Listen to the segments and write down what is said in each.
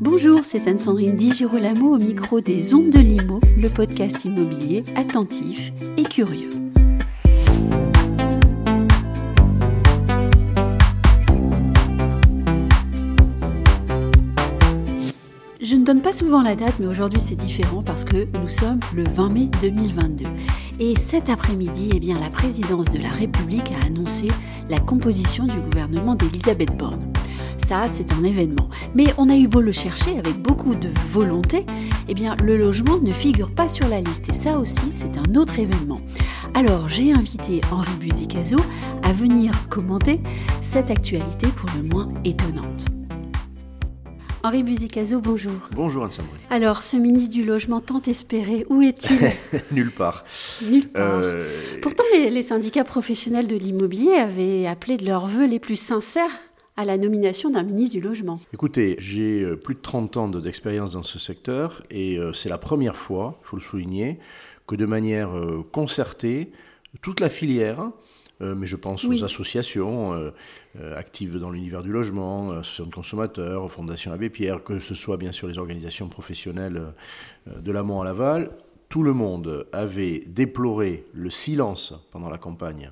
Bonjour, c'est Anne-Sandrine Di Girolamo au micro des Ondes de Limo, le podcast immobilier attentif et curieux. Je ne donne pas souvent la date, mais aujourd'hui c'est différent parce que nous sommes le 20 mai 2022. Et cet après-midi, eh la présidence de la République a annoncé la composition du gouvernement d'Elisabeth Borne. Ça, c'est un événement. Mais on a eu beau le chercher avec beaucoup de volonté, eh bien, le logement ne figure pas sur la liste. Et ça aussi, c'est un autre événement. Alors, j'ai invité Henri Buzicazo à venir commenter cette actualité pour le moins étonnante. Henri Buzicazo, bonjour. Bonjour Anne-Sandrine. Alors, ce ministre du Logement tant espéré, où est-il? Nulle part. Nulle part. Euh... Pourtant, les, les, syndicats professionnels de l'immobilier avaient appelé de leurs vœux les plus sincères à la nomination d'un ministre du Logement. Écoutez, j'ai euh, plus de 30 ans d'expérience dans ce secteur et euh, c'est la première fois, il faut le souligner, que de manière euh, concertée, toute la filière, mais je pense aux associations actives dans l'univers du logement, associations de consommateurs, Fondation Abbé Pierre, que ce soit bien sûr les organisations professionnelles de l'amont à l'aval, tout le monde avait déploré le silence pendant la campagne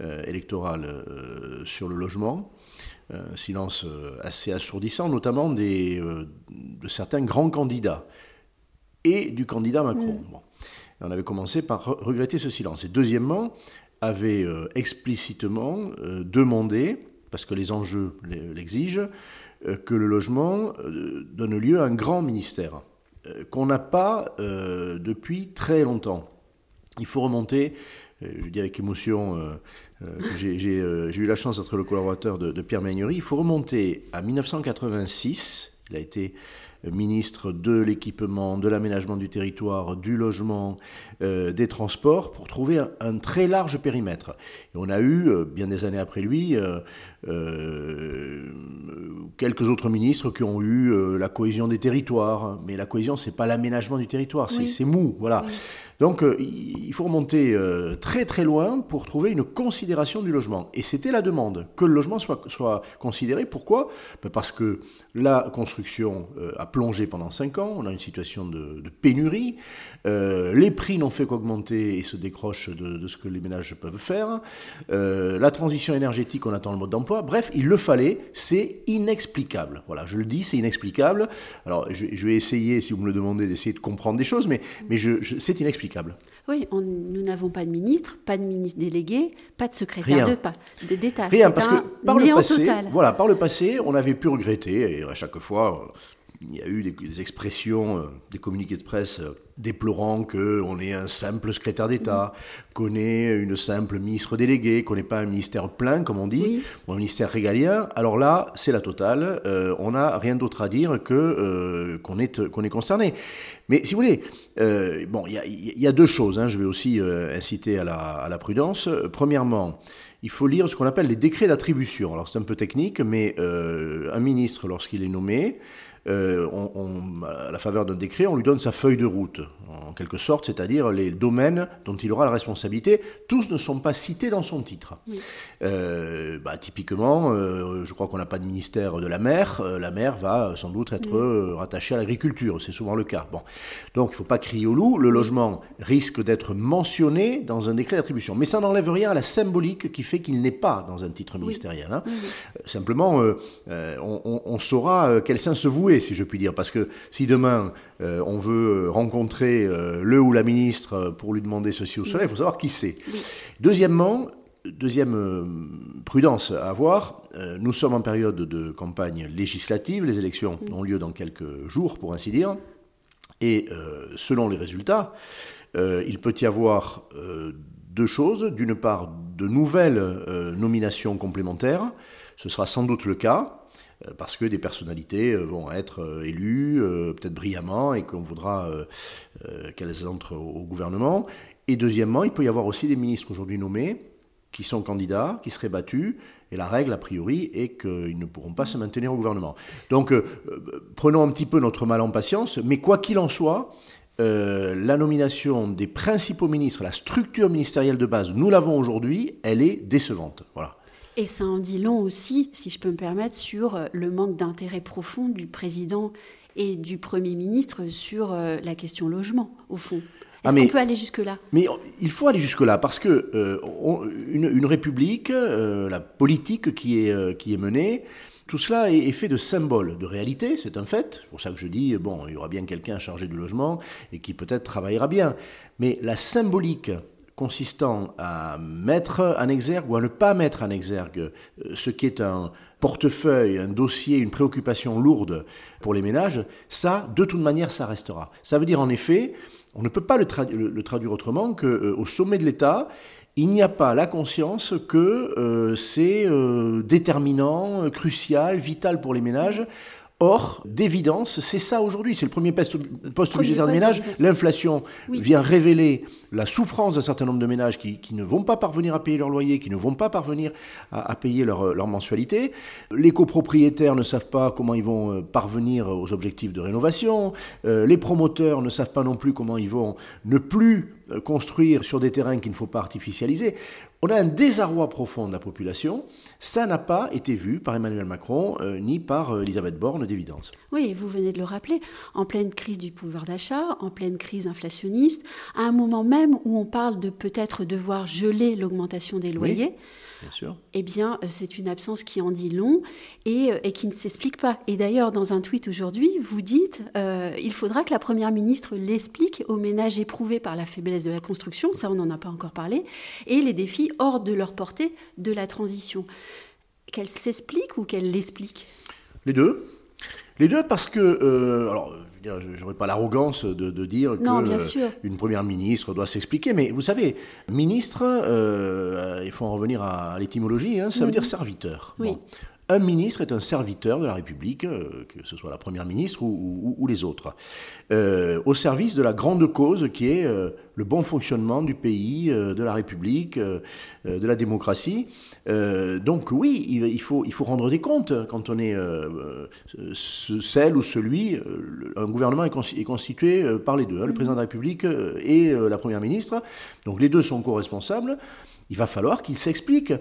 électorale sur le logement, un silence assez assourdissant, notamment des, de certains grands candidats et du candidat Macron. On avait commencé par regretter ce silence. Et deuxièmement, avait explicitement demandé, parce que les enjeux l'exigent, que le logement donne lieu à un grand ministère, qu'on n'a pas depuis très longtemps. Il faut remonter, je dis avec émotion, j'ai eu la chance d'être le collaborateur de, de Pierre Magnery. Il faut remonter à 1986. Il a été ministre de l'équipement, de l'aménagement du territoire, du logement, euh, des transports, pour trouver un, un, très large périmètre. Et on a eu, euh, bien des années après lui, euh, quelques autres ministres qui ont eu la cohésion des territoires. Mais la cohésion, c'est pas l'aménagement du territoire, c'est oui. mou, voilà. Oui. Donc il faut remonter très très loin pour trouver une considération du logement. Et c'était la demande, que le logement soit, soit considéré. Pourquoi? Parce que la construction a plongé pendant 5 ans, on a une situation de, pénurie, euh, les prix n'ont fait qu'augmenter et se décrochent de, ce que les ménages peuvent faire, euh, la transition énergétique, on attend le mode d'emploi, bref, il le fallait, c'est inexplicable. Voilà, je le dis, c'est inexplicable. Alors je, vais essayer, si vous me le demandez, d'essayer de comprendre des choses, mais, c'est inexplicable. Oui, on, nous n'avons pas de ministre, pas de ministre délégué, pas de secrétaire d'État. Rien, parce que par le, passé, voilà, par le passé, on avait pu regretter, et à chaque fois, il y a eu des, des expressions, euh, des communiqués de presse euh, déplorant qu'on ait un simple secrétaire d'État, mmh. qu'on ait une simple ministre déléguée, qu'on n'ait pas un ministère plein, comme on dit, oui. ou un ministère régalien. Alors là, c'est la totale. Euh, on n'a rien d'autre à dire que euh, qu'on est, qu'on est concerné. Mais si vous voulez, bon, il y, y, a deux choses. Hein, je vais aussi inciter à la, à la prudence. Premièrement, il faut lire ce qu'on appelle les décrets d'attribution. Alors c'est un peu technique, mais un ministre, lorsqu'il est nommé, euh, on, on, à la faveur d'un décret, on lui donne sa feuille de route, en quelque sorte, c'est-à-dire les domaines dont il aura la responsabilité. Tous ne sont pas cités dans son titre. Oui. Euh, bah, typiquement, euh, je crois qu'on n'a pas de ministère de la mer. La mer va sans doute être oui. rattachée à l'agriculture, c'est souvent le cas. Bon. Donc il ne faut pas crier au loup. Le logement risque d'être mentionné dans un décret d'attribution. Mais ça n'enlève rien à la symbolique qui fait qu'il n'est pas dans un titre ministériel. Hein. Oui. Simplement, on, on, saura quel sein se vouer si je puis dire. Parce que si demain, euh, on veut rencontrer euh, le ou la ministre pour lui demander ceci ou cela, il faut savoir qui c'est. Oui. Deuxièmement, deuxième euh, prudence à avoir, nous sommes en période de campagne législative, les élections ont lieu dans quelques jours, pour ainsi dire, et selon les résultats, il peut y avoir deux choses. D'une part, de nouvelles nominations complémentaires, ce sera sans doute le cas, parce que des personnalités euh, vont être euh, élues, peut-être brillamment, et qu'on voudra qu'elles entrent au gouvernement. Et deuxièmement, il peut y avoir aussi des ministres aujourd'hui nommés qui sont candidats, qui seraient battus, et la règle, a priori, est qu'ils ne pourront pas se maintenir au gouvernement. Donc, euh, prenons un petit peu notre mal en patience, mais quoi qu'il en soit, euh, la nomination des principaux ministres, la structure ministérielle de base, nous l'avons aujourd'hui, elle est décevante. Voilà. Et ça en dit long aussi, si je peux me permettre, sur le manque d'intérêt profond du président et du Premier ministre sur la question logement, au fond. Ah, Est-ce qu'on peut aller jusque-là? Mais il faut aller jusque-là parce que euh, une, république, euh, la politique qui est, euh, qui est menée, tout cela est, fait de symboles, de réalité, c'est un fait. C'est pour ça que je dis, bon, il y aura bien quelqu'un chargé du logement et qui peut-être travaillera bien. Mais la symbolique consistant à mettre en exergue ou à ne pas mettre en exergue ce qui est un portefeuille, un dossier, une préoccupation lourde pour les ménages, ça, de toute manière, ça restera. Ça veut dire en effet on ne peut pas le, traduire autrement qu'au euh, sommet de l'État, il n'y a pas la conscience que euh, c'est euh, déterminant, crucial, vital pour les ménages Or, d'évidence, c'est ça aujourd'hui, c'est le premier poste, budgétaire de ménage. L'inflation vient révéler la souffrance d'un certain nombre de ménages qui, ne vont pas parvenir à payer leur loyer, qui ne vont pas parvenir à, payer leur, leur, mensualité. Les copropriétaires ne savent pas comment ils vont euh, parvenir aux objectifs de rénovation. Euh, les promoteurs ne savent pas non plus comment ils vont ne plus euh, construire sur des terrains qu'il ne faut pas artificialiser. On a un désarroi profond de la population. Ça n'a pas été vu par Emmanuel Macron euh, ni par euh, Elisabeth Borne d'évidence. Oui, vous venez de le rappeler, en pleine crise du pouvoir d'achat, en pleine crise inflationniste, à un moment même où on parle de peut-être devoir geler l'augmentation des loyers. Bien sûr. Eh bien, euh, c'est une absence qui en dit long et, qui ne s'explique pas. Et d'ailleurs, dans un tweet aujourd'hui, vous dites euh, il faudra que la Première ministre l'explique aux ménages éprouvés par la faiblesse de la construction, ça on n'en a pas encore parlé, et les défis hors de leur portée de la transition. Qu'elle s'explique ou qu'elle l'explique Les deux. Les deux parce que, alors je n'aurais pas l'arrogance de, dire qu'une euh, première ministre doit s'expliquer, mais vous savez, ministre, euh, il faut en revenir à, l'étymologie, hein, ça veut dire serviteur. Un ministre est un serviteur de la République, euh, que ce soit la Première ministre ou, les autres, euh, au service de la grande cause qui est euh, le bon fonctionnement du pays, de la République, de la démocratie. donc oui, il, faut, il faut rendre des comptes quand on est celle ou celui. un gouvernement est, constitué par les deux, hein, le mhm. président de la République et la Première ministre. Donc les deux sont co-responsables. Il va falloir qu'ils s'expliquent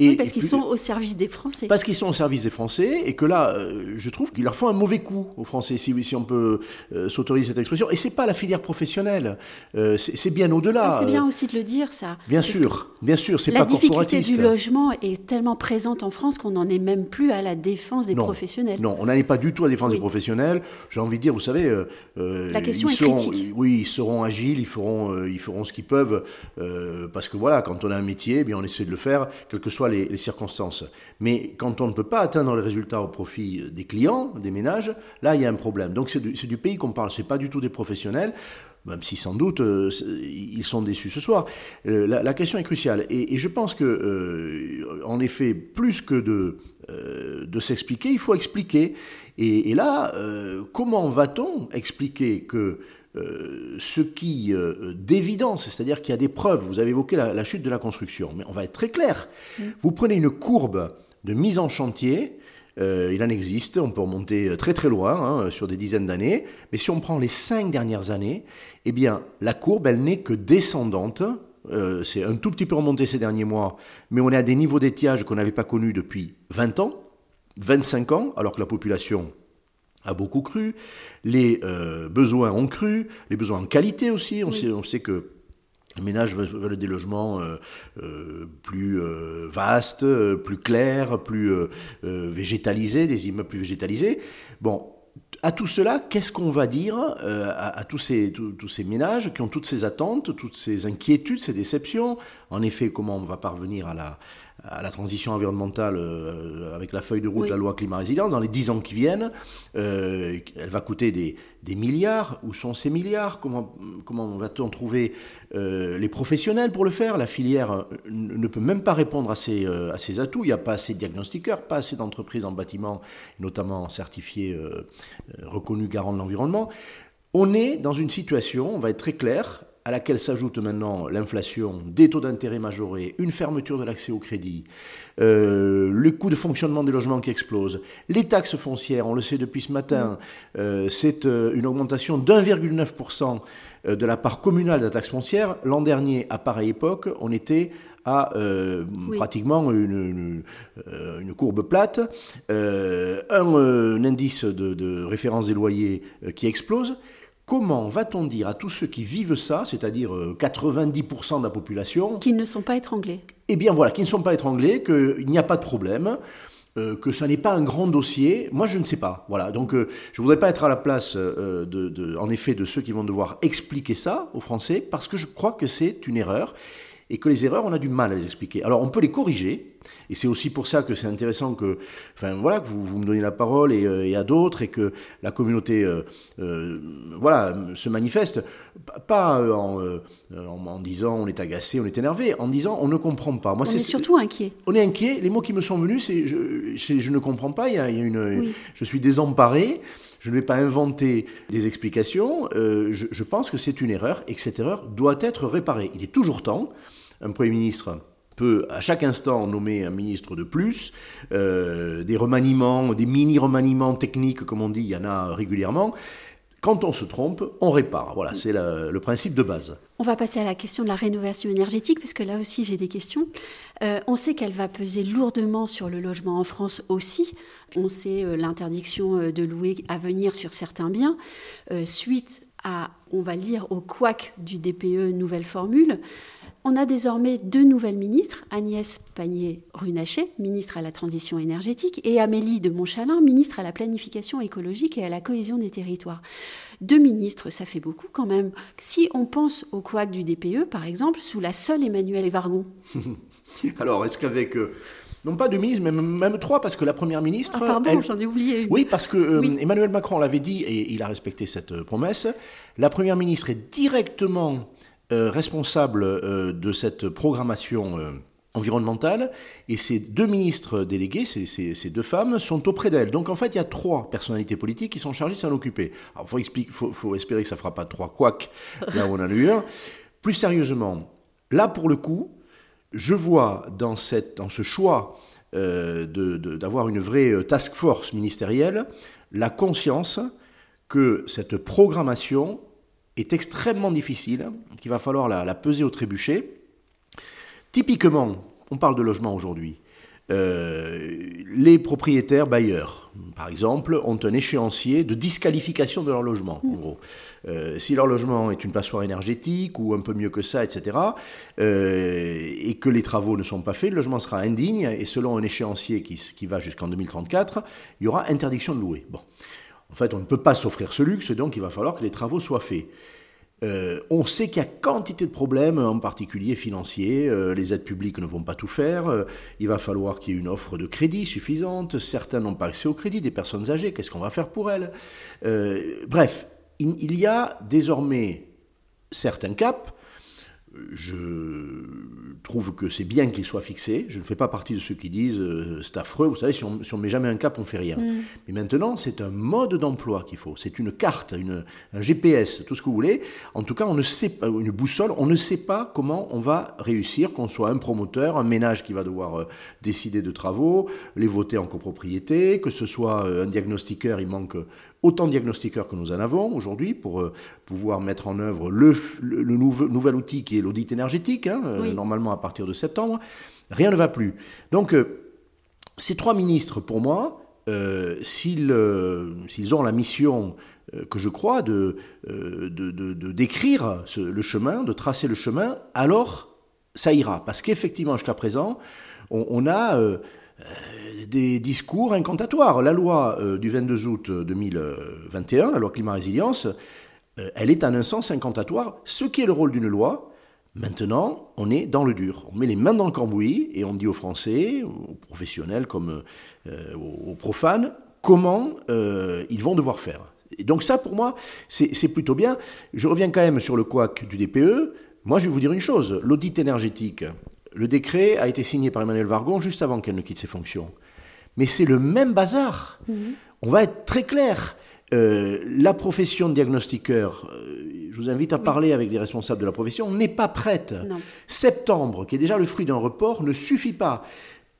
oui, parce qu'ils sont au service des Français. Parce qu'ils sont au service des Français et que là, euh, je trouve qu'ils leur font un mauvais coup aux Français, si, si on peut euh, s'autoriser cette expression. Et c'est pas la filière professionnelle, euh, c'est bien au-delà. C'est bien aussi de le dire, ça. Bien sûr, bien sûr, c'est pas corporatiste. La difficulté du logement est tellement présente en France qu'on n'en est même plus à la défense des professionnels. Non, on n'en est pas du tout à la défense des professionnels. J'ai envie de dire, vous savez, la question est critique. Oui, ils seront agiles, ils feront, ils feront ce qu'ils peuvent, parce que voilà, quand on a un métier, eh bien on essaie de le faire, quel que soit les, circonstances. Mais quand on ne peut pas atteindre les résultats au profit des clients, des ménages, là, il y a un problème. Donc c'est du, pays qu'on parle, c'est pas du tout des professionnels même si sans doute euh, ils sont déçus ce soir. Euh, la, question est cruciale. Et, je pense que, euh, en effet, plus que de s'expliquer, il faut expliquer. Et, et là, comment va-t-on expliquer que euh, ce qui, euh, d'évidence, c'est-à-dire qu'il y a des preuves, vous avez évoqué la, chute de la construction, mais on va être très clair. Mm. Vous prenez une courbe de mise en chantier, euh, il en existe, on peut remonter très très loin, hein, sur des dizaines d'années, mais si on prend les cinq dernières années, eh bien, la courbe, elle n'est que descendante. c'est un tout petit peu remonté ces derniers mois, mais on est à des niveaux d'étiage qu'on n'avait pas connus depuis 20 ans, 25 ans, alors que la population a beaucoup cru, les euh, besoins ont cru, les besoins en qualité aussi. On, sait, on sait que les ménages veulent des logements euh, euh, plus vastes, plus clairs, plus végétalisés, des immeubles plus végétalisés. Bon, à tout cela, qu'est-ce qu'on va dire à, tous, ces, tous, ces ménages qui ont toutes ces attentes, toutes ces inquiétudes, ces déceptions? En effet, comment on va parvenir à la, à la transition environnementale euh, avec la feuille de route, de la loi climat résilience, dans les dix ans qui viennent, euh, elle va coûter des, des, milliards. Où sont ces milliards? Comment, comment va-t-on trouver euh, les professionnels pour le faire? La filière ne peut même pas répondre à ces, à ces atouts. Il n'y a pas assez de diagnostiqueurs, pas assez d'entreprises en bâtiment, notamment certifiées, reconnues garants de l'environnement. On est dans une situation, on va être très clair, à laquelle s'ajoute maintenant l'inflation, des taux d'intérêt majorés, une fermeture de l'accès au crédit, euh, le coût de fonctionnement des logements qui explose, les taxes foncières, on le sait depuis ce matin, euh, c'est euh, une augmentation d'1,9% de la part communale de la taxe foncière. L'an dernier, à pareille époque, on était à pratiquement une, une, courbe plate, un, indice de, de, référence des loyers qui explose. Comment va-t-on dire à tous ceux qui vivent ça, c'est-à-dire 90% de la population... Qu'ils ne sont pas étranglés. Eh bien voilà, qu'ils ne sont pas étranglés, qu'il n'y a pas de problème. Euh, que ce n'est pas un grand dossier, moi je ne sais pas. Voilà, donc euh, je ne voudrais pas être à la place, euh, de, en effet, de ceux qui vont devoir expliquer ça aux Français, parce que je crois que c'est une erreur et que les erreurs, on a du mal à les expliquer. Alors on peut les corriger, et c'est aussi pour ça que c'est intéressant que, enfin voilà, que vous, vous me donniez la parole et, euh, à d'autres, et que la communauté, euh, euh, voilà, se manifeste, pas en, en, disant on est agacé, on est énervé, en disant on ne comprend pas. Moi, on est, surtout inquiet. On est inquiet. Les mots qui me sont venus, c'est je, je, ne comprends pas. Il y a, une, je suis désemparé. Je ne vais pas inventer des explications. je, je pense que c'est une erreur et que cette erreur doit être réparée. Il est toujours temps un Premier ministre peut à chaque instant nommer un ministre de plus, euh, des remaniements, des mini-remaniements techniques, comme on dit, il y en a régulièrement. Quand on se trompe, on répare. Voilà, c'est le principe de base. On va passer à la question de la rénovation énergétique, parce que là aussi j'ai des questions. Euh, on sait qu'elle va peser lourdement sur le logement en France aussi. On sait euh, l'interdiction de louer à venir sur certains biens, suite on va le dire, au couac du DPE nouvelle formule. On a désormais deux nouvelles ministres, Agnès Pannier-Runacher, ministre à la transition énergétique, et Amélie de Montchalin, ministre à la planification écologique et à la cohésion des territoires. Deux ministres, ça fait beaucoup quand même. Si on pense au couac du DPE, par exemple, sous la seule Emmanuel Vargon. Alors, est-ce qu'avec... Non pas deux ministres, mais même, trois, parce que la première ministre... Ah, pardon, j'en ai oublié Oui, parce que euh, Emmanuel Macron l'avait dit, et il a respecté cette euh, promesse, la première ministre est directement euh, responsable euh, de cette programmation environnementale, et ces deux ministres délégués, ces, ces, deux femmes, sont auprès d'elle. Donc en fait, il y a trois personnalités politiques qui sont chargées de s'en occuper. Alors il faut, faut, espérer que ça ne fera pas trois couacs là où on a eu un. Plus sérieusement, là pour le coup, je vois dans, cette, dans ce choix d'avoir de, une vraie task force ministérielle la conscience que cette programmation est extrêmement difficile, qu'il va falloir la, peser au trébuchet. Typiquement, on parle de logement aujourd'hui. Euh, les propriétaires bailleurs, par exemple, ont un échéancier de disqualification de leur logement. Euh, si leur logement est une passoire énergétique ou un peu mieux que ça, etc., euh, et que les travaux ne sont pas faits, le logement sera indigne, et selon un échéancier qui, qui va jusqu'en 2034, il y aura interdiction de louer. Bon. En fait, on ne peut pas s'offrir ce luxe, donc il va falloir que les travaux soient faits. Euh, on sait qu'il y a quantité de problèmes, en particulier financiers. Euh, les aides publiques ne vont pas tout faire. Euh, il va falloir qu'il y ait une offre de crédit suffisante. Certains n'ont pas accès au crédit, des personnes âgées. Qu'est-ce qu'on va faire pour elles? Bref, il, y a désormais certains caps je trouve que c'est bien qu'il soit fixé. Je ne fais pas partie de ceux qui disent euh, c'est affreux. Vous savez, si on ne met jamais un cap, on fait rien. Mm. Mais maintenant, c'est un mode d'emploi qu'il faut. C'est une carte, une, un GPS, tout ce que vous voulez. En tout cas, on ne sait pas, une boussole, on ne sait pas comment on va réussir, qu'on soit un promoteur, un ménage qui va devoir euh, décider de travaux, les voter en copropriété, que ce soit euh, un diagnostiqueur, il manque autant de diagnostiqueurs que nous en avons aujourd'hui pour euh, pouvoir mettre en œuvre le, nouvel outil qui est l'audit énergétique, hein, euh, normalement à partir de septembre. Rien ne va plus. Donc, euh, ces trois ministres, pour moi, s'ils ont la mission que je crois de, de, décrire le chemin, de tracer le chemin, alors ça ira. Parce qu'effectivement, jusqu'à présent, on, a des discours incantatoires. La loi euh, du 22 août 2021, la loi climat résilience, euh, elle est en un sens incantatoire, ce qui est le rôle d'une loi. Maintenant, on est dans le dur. On met les mains dans le cambouis et on dit aux Français, aux professionnels comme aux profanes, comment ils vont devoir faire. Donc ça, pour moi, c'est plutôt bien. Je reviens quand même sur le couac du DPE. Moi, je vais vous dire une chose. L'audit énergétique, le décret a été signé par Emmanuel Vargon juste avant qu'elle ne quitte ses fonctions. Mais c'est le même bazar. Mhm. On va être très clair. Euh, la profession de diagnostiqueur, euh, je vous invite à parler avec les responsables de la profession, n'est pas prête. Septembre, qui est déjà le fruit d'un report, ne suffit pas.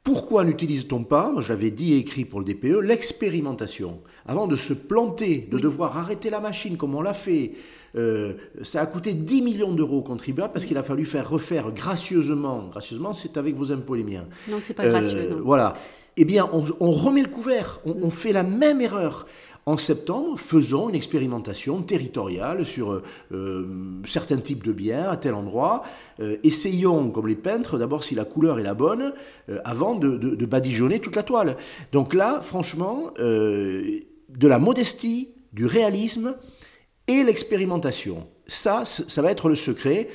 Pourquoi n'utilise-t-on pas, j'avais dit et écrit pour le DPE, l'expérimentation Avant de se planter, de devoir arrêter la machine comme on l'a fait, euh, ça a coûté 10 millions d'euros aux contribuables parce qu'il a fallu faire refaire gracieusement, gracieusement c'est avec vos impôts les miens. Non, c'est pas gracieux. Euh, voilà. Eh bien, on, remet le couvert, on, fait la même erreur. En septembre, faisons une expérimentation territoriale sur euh, certains types de biens à tel endroit. essayons, comme les peintres, d'abord si la couleur est la bonne, avant de, de, badigeonner toute la toile. Donc là, franchement, de la modestie, du réalisme, et l'expérimentation. Ça, ça va être le secret.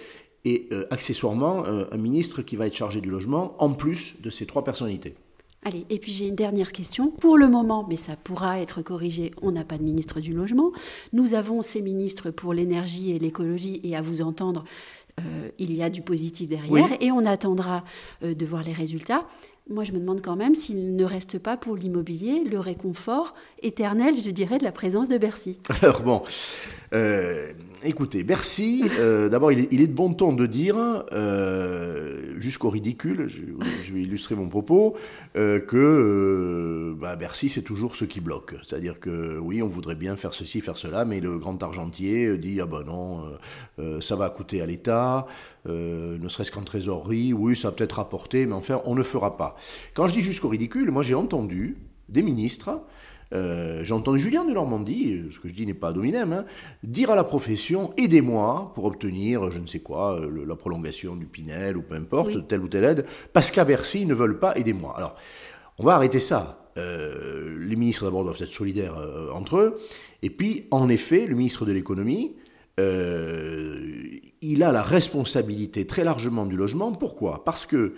Et euh, accessoirement, euh, un ministre qui va être chargé du logement, en plus de ces trois personnalités. Allez, et puis j'ai une dernière question. Pour le moment, mais ça pourra être corrigé, on n'a pas de ministre du logement. Nous avons ces ministres pour l'énergie et l'écologie, et à vous entendre, euh, il y a du positif derrière, et on attendra de voir les résultats. Moi, je me demande quand même s'il ne reste pas pour l'immobilier le réconfort éternel, je dirais, de la présence de Bercy. Alors bon, euh, écoutez, Bercy, euh, d'abord, il, est de bon ton de dire, euh, jusqu'au ridicule, je, vais illustrer mon propos, que bah, Bercy, c'est toujours ce qui bloque. C'est-à-dire que oui, on voudrait bien faire ceci, faire cela, mais le grand argentier dit, ah ben non, ça va coûter à l'État, ne serait-ce qu'en trésorerie, oui, ça va peut-être rapporter, mais enfin, on ne fera pas. Quand je dis jusqu'au ridicule, moi j'ai entendu des ministres euh, J'entends Julien de Normandie, ce que je dis n'est pas dominem, hein, dire à la profession aidez-moi pour obtenir, je ne sais quoi, euh, la prolongation du Pinel ou peu importe, telle ou telle aide, parce qu'à Bercy, ils ne veulent pas aidez-moi. Alors, on va arrêter ça. Euh, les ministres d'abord doivent être solidaires entre eux. Et puis, en effet, le ministre de l'économie, il a la responsabilité très largement du logement. Pourquoi? Parce que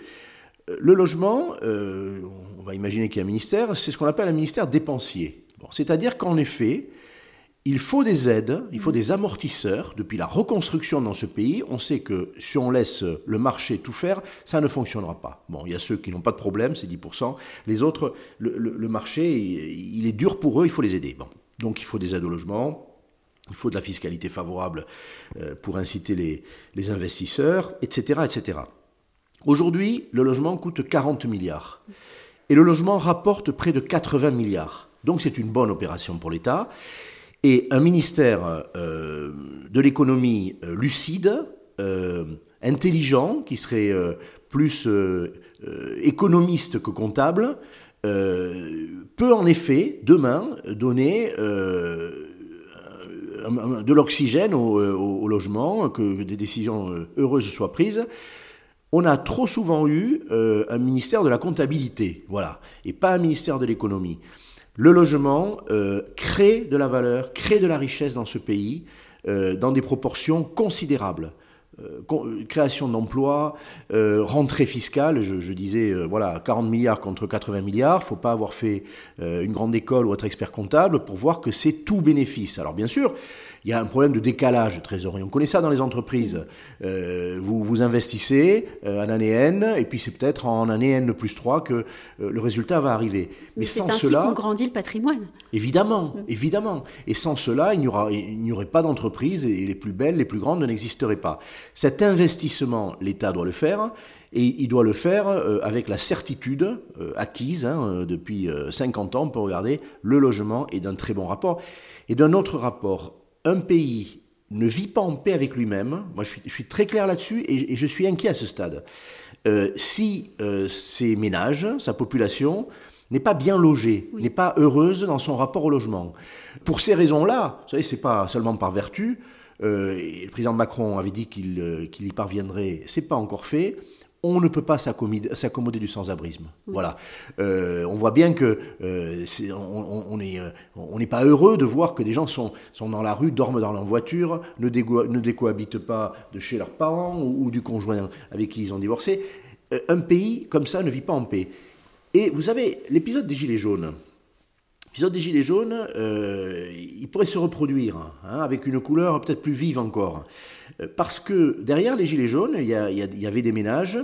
le logement, euh, on va imaginer qu'il y a un ministère, c'est ce qu'on appelle un ministère dépensier. C'est-à-dire qu'en effet, il faut des aides, il faut des amortisseurs. Depuis la reconstruction dans ce pays, on sait que si on laisse le marché tout faire, ça ne fonctionnera pas. Bon, il y a ceux qui n'ont pas de problème, c'est 10%. Les autres, le, marché, il, est dur pour eux, il faut les aider. Bon. Donc il faut des aides au logement, il faut de la fiscalité favorable euh, pour inciter les, les investisseurs, etc., etc. Aujourd'hui, le logement coûte 40 milliards. Et le logement rapporte près de 80 milliards. Donc c'est une bonne opération pour l'État. Et un ministère euh, de l'économie euh, lucide, euh, intelligent, qui serait plus économiste que comptable, peut en effet, demain, donner de l'oxygène au, au, logement, que des décisions heureuses soient prises on a trop souvent eu euh, un ministère de la comptabilité, voilà, et pas un ministère de l'économie. Le logement euh, crée de la valeur, crée de la richesse dans ce pays, euh, dans des proportions considérables. création d'emplois, rentrée fiscale, je, disais, voilà, 40 milliards contre 80 milliards, il ne faut pas avoir fait une grande école ou être expert comptable pour voir que c'est tout bénéfice. Alors bien sûr, il y a un problème de décalage de trésorerie. On connaît ça dans les entreprises. Euh, vous, vous investissez euh, en année N, et puis c'est peut-être en année N plus 3 que euh, le résultat va arriver. Mais, sans ainsi cela. qu'on grandit le patrimoine. Évidemment, mm. évidemment. Et sans cela, il n'y aurait pas d'entreprise, et les plus belles, les plus grandes n'existeraient pas. Cet investissement, l'État doit le faire. Et il doit le faire avec la certitude acquise hein, depuis 50 ans, pour regarder, le logement est d'un très bon rapport. Et d'un autre rapport, un pays ne vit pas en paix avec lui-même, moi je suis, très clair là-dessus et, je suis inquiet à ce stade, euh, si euh, ses ménages, sa population, n'est pas bien logée, n'est pas heureuse dans son rapport au logement. Pour ces raisons-là, vous savez, c'est pas seulement par vertu, euh, le président Macron avait dit qu'il y parviendrait, c'est pas encore fait, on ne peut pas s'accommoder du sans-abrisme. Voilà. Euh, on voit bien que euh, on n'est on pas heureux de voir que des gens sont, sont dans la rue, dorment dans leur voiture, ne, ne décohabitent pas de chez leurs parents ou, du conjoint avec qui ils ont divorcé. Euh, un pays comme ça ne vit pas en paix. Et vous savez, l'épisode des Gilets jaunes, l'épisode des Gilets jaunes, il pourrait se reproduire hein, avec une couleur peut-être plus vive encore. Euh, parce que derrière les Gilets jaunes, il y, avait des ménages,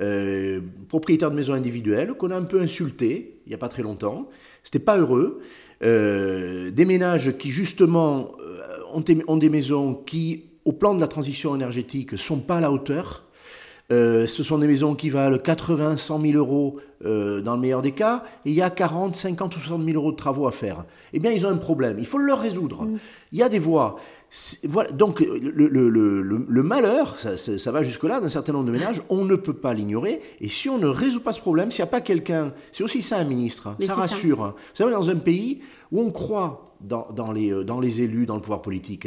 euh, propriétaires de maisons individuelles, qu'on a un peu insultés il n'y a pas très longtemps. C'était pas heureux. Euh, des ménages qui, justement, ont, des maisons qui, au plan de la transition énergétique, sont pas à la hauteur. ce sont des maisons qui valent 80, 100 000 euros dans le meilleur des cas, et il y a 40, 50 ou 60 000 euros de travaux à faire. Eh bien, ils ont un problème. Il faut le leur résoudre. Mm. Il y a des voies. Voilà, donc le, malheur, ça, va jusque-là, d'un certain nombre de ménages, on ne peut pas l'ignorer. Et si on ne résout pas ce problème, s'il n'y a pas quelqu'un, c'est aussi ça un ministre, hein, ça rassure. Vous savez, dans un pays où on croit dans, les, euh, dans les élus, dans le pouvoir politique,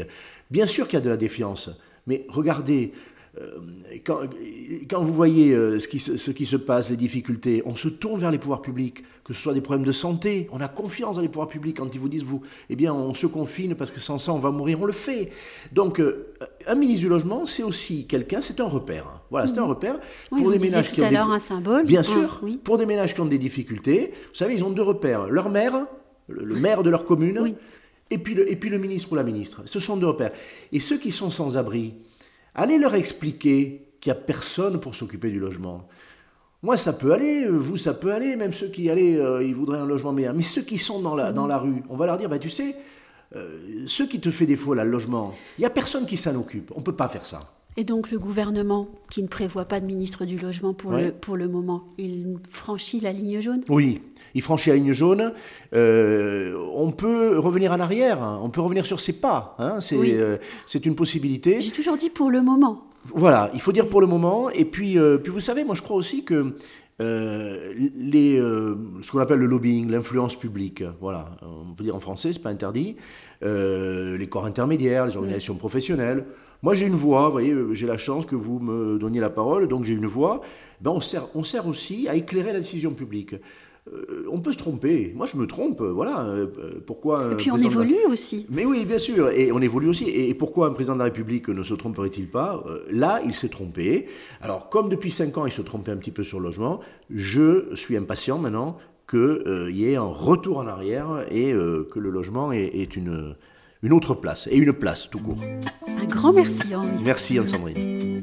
bien sûr qu'il y a de la défiance, mais regardez, quand, quand, vous voyez euh, ce qui, ce qui, se passe, les difficultés, on se tourne vers les pouvoirs publics, que ce soit des problèmes de santé, on a confiance dans les pouvoirs publics quand ils vous disent, vous, eh bien, on se confine parce que sans ça, on va mourir, on le fait. Donc, euh, un ministre du Logement, c'est aussi quelqu'un, c'est un repère. Voilà, c'est un mhm. repère pour des ménages qui ont des... un symbole. Bien sûr, pour des ménages qui ont des difficultés. Vous savez, ils ont deux repères. Leur maire, le, maire de leur commune, et, puis le, et puis le ministre ou la ministre. Ce sont deux repères. Et ceux qui sont sans abri, Allez leur expliquer qu'il n'y a personne pour s'occuper du logement. Moi, ça peut aller, vous, ça peut aller, même ceux qui allaient, euh, ils voudraient un logement meilleur. Mais ceux qui sont dans la, rue, on va leur dire, bah, tu sais, euh, ceux qui te fait défaut, là, le logement, il n'y a personne qui s'en occupe. On ne peut pas faire ça. Et donc le gouvernement, qui ne prévoit pas de ministre du Logement pour, le, pour le moment, il franchit la ligne jaune? Oui, il franchit la ligne jaune. Euh, on peut revenir en arrière, hein. on peut revenir sur ses pas. Hein. Euh, c'est une possibilité. J'ai toujours dit pour le moment. Voilà, il faut dire pour le moment. Et puis, euh, puis vous savez, moi je crois aussi que les, ce qu'on appelle le lobbying, l'influence publique, voilà, on peut dire en français, c'est pas interdit, les corps intermédiaires, les organisations professionnelles, moi, j'ai une voix, vous voyez, euh, j'ai la chance que vous me donniez la parole, donc j'ai une voix. Ben, on, sert, on sert aussi à éclairer la décision publique. Euh, on peut se tromper. Moi, je me trompe. Voilà. Euh, pourquoi Et puis on évolue aussi. Mais oui, bien sûr. Et on évolue aussi. Et pourquoi un président de la République ne se tromperait-il pas Là, il s'est trompé. Alors, comme depuis cinq ans, il se trompait un petit peu sur le logement, je suis impatient maintenant qu'il y ait un retour en arrière et que le logement est une une autre place, et une place tout court. Un grand merci Henri. Merci Anne-Sandrine.